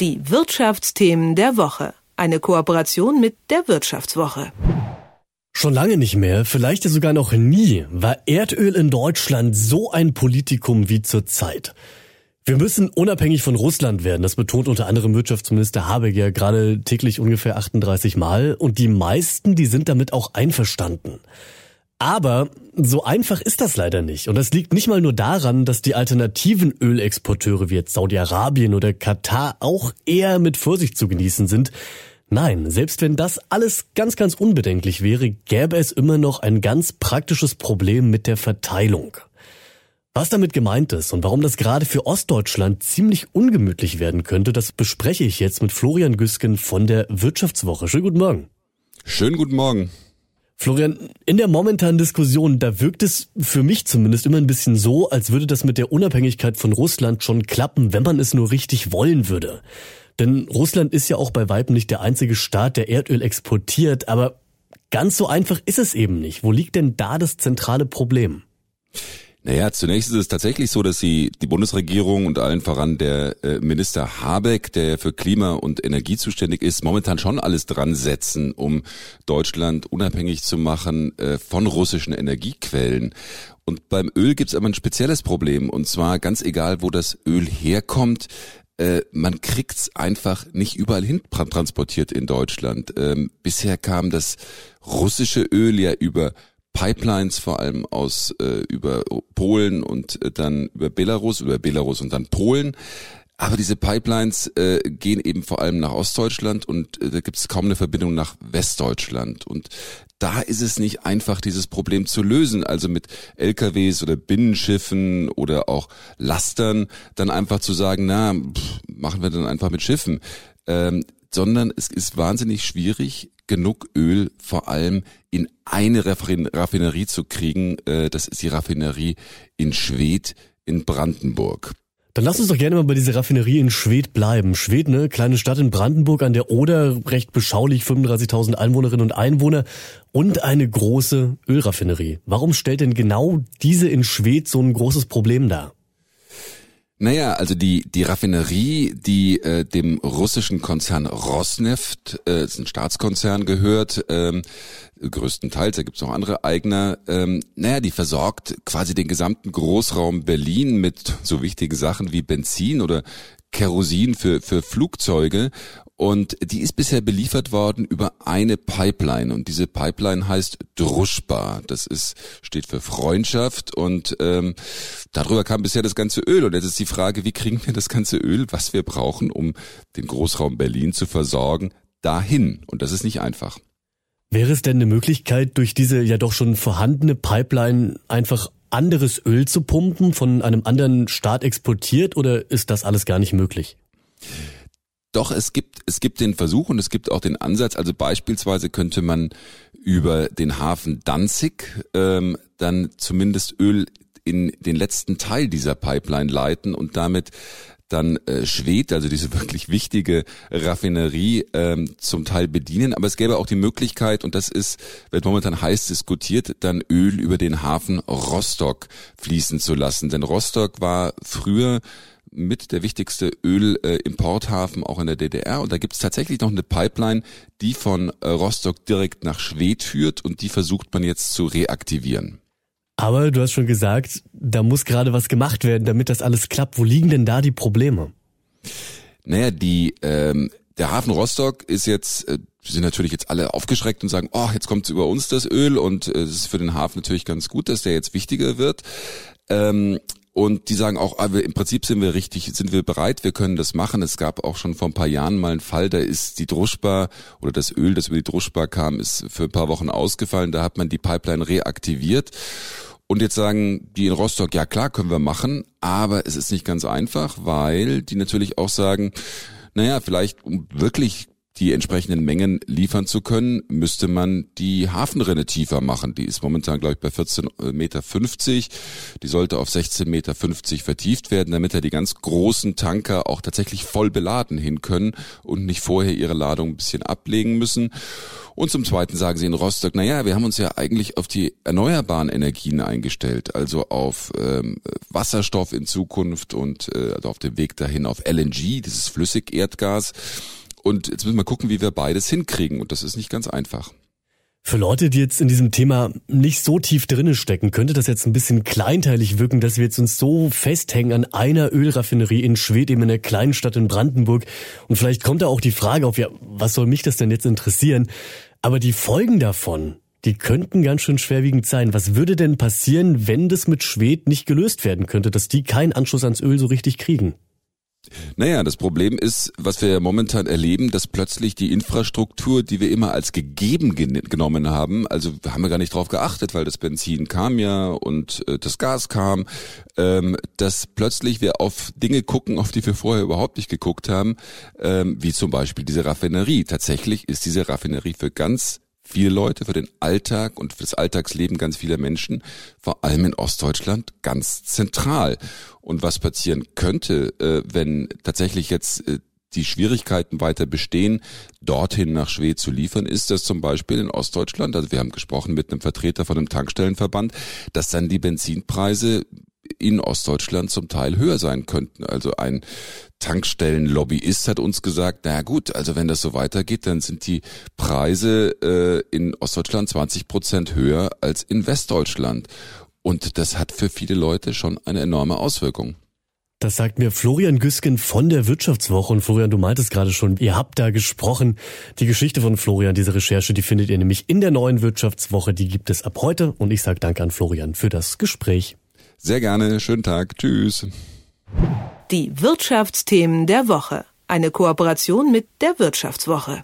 Die Wirtschaftsthemen der Woche. Eine Kooperation mit der Wirtschaftswoche. Schon lange nicht mehr, vielleicht sogar noch nie, war Erdöl in Deutschland so ein Politikum wie zurzeit. Wir müssen unabhängig von Russland werden, das betont unter anderem Wirtschaftsminister Habeck ja gerade täglich ungefähr 38 Mal und die meisten, die sind damit auch einverstanden. Aber so einfach ist das leider nicht. Und das liegt nicht mal nur daran, dass die alternativen Ölexporteure wie jetzt Saudi-Arabien oder Katar auch eher mit Vorsicht zu genießen sind. Nein, selbst wenn das alles ganz, ganz unbedenklich wäre, gäbe es immer noch ein ganz praktisches Problem mit der Verteilung. Was damit gemeint ist und warum das gerade für Ostdeutschland ziemlich ungemütlich werden könnte, das bespreche ich jetzt mit Florian Güsken von der Wirtschaftswoche. Schönen guten Morgen. Schönen guten Morgen. Florian, in der momentanen Diskussion, da wirkt es für mich zumindest immer ein bisschen so, als würde das mit der Unabhängigkeit von Russland schon klappen, wenn man es nur richtig wollen würde. Denn Russland ist ja auch bei Weitem nicht der einzige Staat, der Erdöl exportiert, aber ganz so einfach ist es eben nicht. Wo liegt denn da das zentrale Problem? Naja, zunächst ist es tatsächlich so, dass sie die Bundesregierung und allen voran der äh, Minister Habeck, der für Klima und Energie zuständig ist, momentan schon alles dran setzen, um Deutschland unabhängig zu machen äh, von russischen Energiequellen. Und beim Öl gibt es aber ein spezielles Problem, und zwar ganz egal, wo das Öl herkommt, äh, man kriegt's einfach nicht überall hin transportiert in Deutschland. Ähm, bisher kam das russische Öl ja über Pipelines vor allem aus äh, über Polen und äh, dann über Belarus, über Belarus und dann Polen. Aber diese Pipelines äh, gehen eben vor allem nach Ostdeutschland und äh, da gibt es kaum eine Verbindung nach Westdeutschland. Und da ist es nicht einfach, dieses Problem zu lösen. Also mit LKWs oder Binnenschiffen oder auch Lastern dann einfach zu sagen, na, pff, machen wir dann einfach mit Schiffen. Ähm, sondern es ist wahnsinnig schwierig, genug Öl vor allem in eine Raffinerie zu kriegen. Äh, das ist die Raffinerie in Schwedt in Brandenburg. Dann lass uns doch gerne mal bei dieser Raffinerie in Schwedt bleiben. Schwedt, ne, kleine Stadt in Brandenburg an der Oder, recht beschaulich, 35.000 Einwohnerinnen und Einwohner und eine große Ölraffinerie. Warum stellt denn genau diese in Schwedt so ein großes Problem dar? Naja, also die, die Raffinerie, die äh, dem russischen Konzern Rosneft, äh, ist ein Staatskonzern gehört, ähm, größtenteils, da gibt's noch andere Eigner, ähm, naja, die versorgt quasi den gesamten Großraum Berlin mit so wichtigen Sachen wie Benzin oder Kerosin für, für Flugzeuge und die ist bisher beliefert worden über eine Pipeline und diese Pipeline heißt Druschba. Das ist steht für Freundschaft und ähm, darüber kam bisher das ganze Öl und jetzt ist die Frage, wie kriegen wir das ganze Öl, was wir brauchen, um den Großraum Berlin zu versorgen, dahin und das ist nicht einfach. Wäre es denn eine Möglichkeit, durch diese ja doch schon vorhandene Pipeline einfach anderes Öl zu pumpen, von einem anderen Staat exportiert, oder ist das alles gar nicht möglich? Doch, es gibt, es gibt den Versuch und es gibt auch den Ansatz, also beispielsweise könnte man über den Hafen Danzig ähm, dann zumindest Öl in den letzten Teil dieser Pipeline leiten und damit dann äh, Schwed, also diese wirklich wichtige Raffinerie, ähm, zum Teil bedienen. Aber es gäbe auch die Möglichkeit, und das ist, wird momentan heiß diskutiert, dann Öl über den Hafen Rostock fließen zu lassen. Denn Rostock war früher mit der wichtigste Ölimporthafen auch in der DDR. Und da gibt es tatsächlich noch eine Pipeline, die von äh, Rostock direkt nach Schwedt führt und die versucht man jetzt zu reaktivieren. Aber du hast schon gesagt, da muss gerade was gemacht werden, damit das alles klappt. Wo liegen denn da die Probleme? Naja, die, ähm, der Hafen Rostock ist jetzt, äh, sind natürlich jetzt alle aufgeschreckt und sagen, oh, jetzt kommt über uns das Öl und äh, es ist für den Hafen natürlich ganz gut, dass der jetzt wichtiger wird. Ähm, und die sagen auch, ah, im Prinzip sind wir richtig, sind wir bereit, wir können das machen. Es gab auch schon vor ein paar Jahren mal einen Fall, da ist die Druschbar oder das Öl, das über die Druschbar kam, ist für ein paar Wochen ausgefallen. Da hat man die Pipeline reaktiviert. Und jetzt sagen die in Rostock, ja klar, können wir machen, aber es ist nicht ganz einfach, weil die natürlich auch sagen, naja, vielleicht um wirklich die entsprechenden Mengen liefern zu können, müsste man die Hafenrinne tiefer machen. Die ist momentan, glaube ich, bei 14,50 Meter. Die sollte auf 16,50 Meter vertieft werden, damit da die ganz großen Tanker auch tatsächlich voll beladen hin können und nicht vorher ihre Ladung ein bisschen ablegen müssen. Und zum Zweiten sagen sie in Rostock, na ja, wir haben uns ja eigentlich auf die erneuerbaren Energien eingestellt, also auf ähm, Wasserstoff in Zukunft und äh, also auf dem Weg dahin auf LNG, dieses Flüssigerdgas. Und jetzt müssen wir gucken, wie wir beides hinkriegen. Und das ist nicht ganz einfach. Für Leute, die jetzt in diesem Thema nicht so tief drinnen stecken, könnte das jetzt ein bisschen kleinteilig wirken, dass wir jetzt uns so festhängen an einer Ölraffinerie in Schwedt, eben in einer kleinen Stadt in Brandenburg. Und vielleicht kommt da auch die Frage auf, ja, was soll mich das denn jetzt interessieren? Aber die Folgen davon, die könnten ganz schön schwerwiegend sein. Was würde denn passieren, wenn das mit Schwed nicht gelöst werden könnte, dass die keinen Anschluss ans Öl so richtig kriegen? Naja, das Problem ist, was wir momentan erleben, dass plötzlich die Infrastruktur, die wir immer als gegeben genommen haben, also wir haben ja gar nicht drauf geachtet, weil das Benzin kam ja und äh, das Gas kam, ähm, dass plötzlich wir auf Dinge gucken, auf die wir vorher überhaupt nicht geguckt haben, ähm, wie zum Beispiel diese Raffinerie. Tatsächlich ist diese Raffinerie für ganz viele Leute, für den Alltag und für das Alltagsleben ganz vieler Menschen, vor allem in Ostdeutschland, ganz zentral. Und was passieren könnte, äh, wenn tatsächlich jetzt äh, die Schwierigkeiten weiter bestehen, dorthin nach Schwedt zu liefern, ist das zum Beispiel in Ostdeutschland, also wir haben gesprochen mit einem Vertreter von einem Tankstellenverband, dass dann die Benzinpreise in Ostdeutschland zum Teil höher sein könnten. Also ein Tankstellenlobbyist hat uns gesagt, na gut, also wenn das so weitergeht, dann sind die Preise äh, in Ostdeutschland 20 Prozent höher als in Westdeutschland. Und das hat für viele Leute schon eine enorme Auswirkung. Das sagt mir Florian Güsken von der Wirtschaftswoche. Und Florian, du meintest gerade schon, ihr habt da gesprochen. Die Geschichte von Florian, diese Recherche, die findet ihr nämlich in der neuen Wirtschaftswoche. Die gibt es ab heute. Und ich sage danke an Florian für das Gespräch. Sehr gerne. Schönen Tag. Tschüss. Die Wirtschaftsthemen der Woche. Eine Kooperation mit der Wirtschaftswoche.